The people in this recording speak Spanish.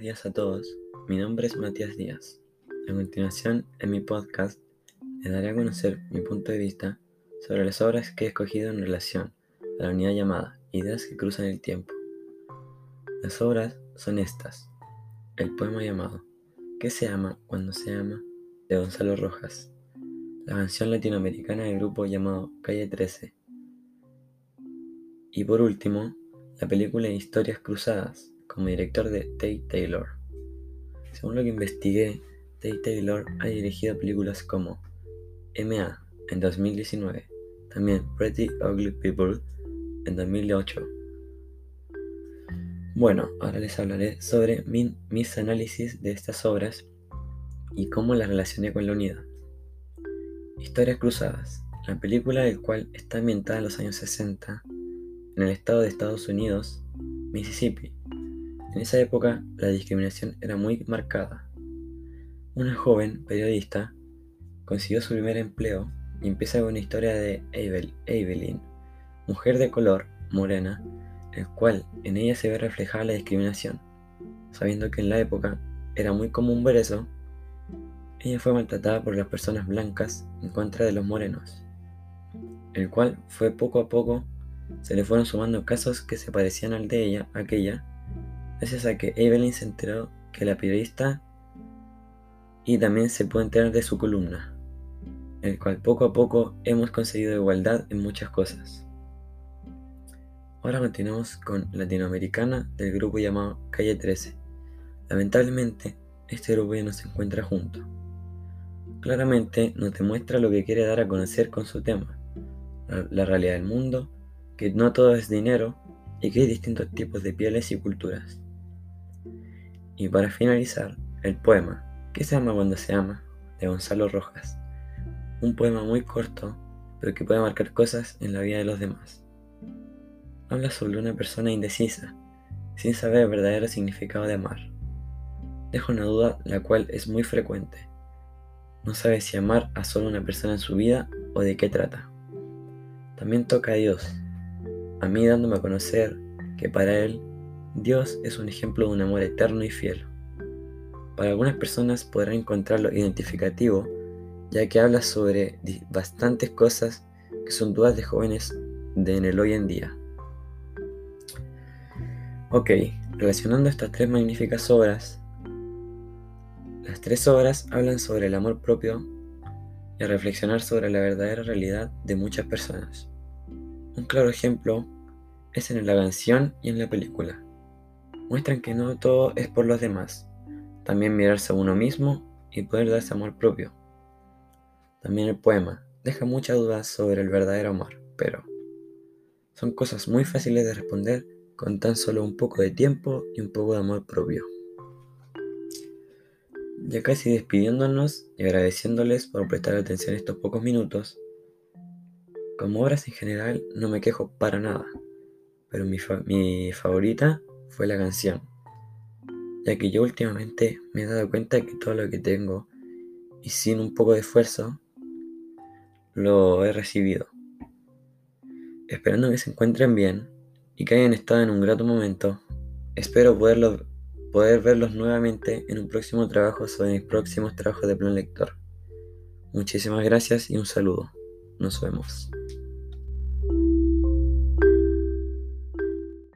días a todos. Mi nombre es Matías Díaz. A continuación, en mi podcast, les daré a conocer mi punto de vista sobre las obras que he escogido en relación a la unidad llamada Ideas que cruzan el tiempo. Las obras son estas. El poema llamado ¿Qué se ama cuando se ama? de Gonzalo Rojas. La canción latinoamericana del grupo llamado Calle 13. Y por último, la película Historias Cruzadas como director de Tate Taylor. Según lo que investigué, Tate Taylor ha dirigido películas como M.A. en 2019, también Pretty Ugly People en 2008. Bueno, ahora les hablaré sobre mis análisis de estas obras y cómo las relacioné con la unidad. Historias Cruzadas, la película del cual está ambientada en los años 60 en el estado de Estados Unidos, Mississippi, en esa época la discriminación era muy marcada. Una joven periodista consiguió su primer empleo y empieza con una historia de Evelyn, mujer de color, morena, el cual en ella se ve reflejada la discriminación. Sabiendo que en la época era muy común ver eso, ella fue maltratada por las personas blancas en contra de los morenos, el cual fue poco a poco se le fueron sumando casos que se parecían al de ella, aquella, gracias a que Evelyn se enteró que la periodista y también se puede enterar de su columna, el cual poco a poco hemos conseguido igualdad en muchas cosas. Ahora continuamos con Latinoamericana del grupo llamado Calle 13. Lamentablemente, este grupo ya no se encuentra junto. Claramente nos demuestra lo que quiere dar a conocer con su tema, la realidad del mundo, que no todo es dinero y que hay distintos tipos de pieles y culturas. Y para finalizar, el poema ¿Qué se ama cuando se ama? de Gonzalo Rojas. Un poema muy corto, pero que puede marcar cosas en la vida de los demás. Habla sobre una persona indecisa, sin saber el verdadero significado de amar. Deja una duda la cual es muy frecuente. No sabe si amar a solo una persona en su vida o de qué trata. También toca a Dios, a mí dándome a conocer que para Él Dios es un ejemplo de un amor eterno y fiel. Para algunas personas podrán encontrarlo identificativo, ya que habla sobre bastantes cosas que son dudas de jóvenes de en el hoy en día. Ok, relacionando estas tres magníficas obras, las tres obras hablan sobre el amor propio y a reflexionar sobre la verdadera realidad de muchas personas. Un claro ejemplo es en la canción y en la película muestran que no todo es por los demás, también mirarse a uno mismo y poder darse amor propio. También el poema deja muchas dudas sobre el verdadero amor, pero son cosas muy fáciles de responder con tan solo un poco de tiempo y un poco de amor propio. Ya casi despidiéndonos y agradeciéndoles por prestar atención estos pocos minutos, como obras en general no me quejo para nada, pero mi, mi favorita fue la canción, ya que yo últimamente me he dado cuenta que todo lo que tengo, y sin un poco de esfuerzo, lo he recibido. Esperando que se encuentren bien y que hayan estado en un grato momento, espero poderlo, poder verlos nuevamente en un próximo trabajo sobre mis próximos trabajos de plan lector. Muchísimas gracias y un saludo. Nos vemos.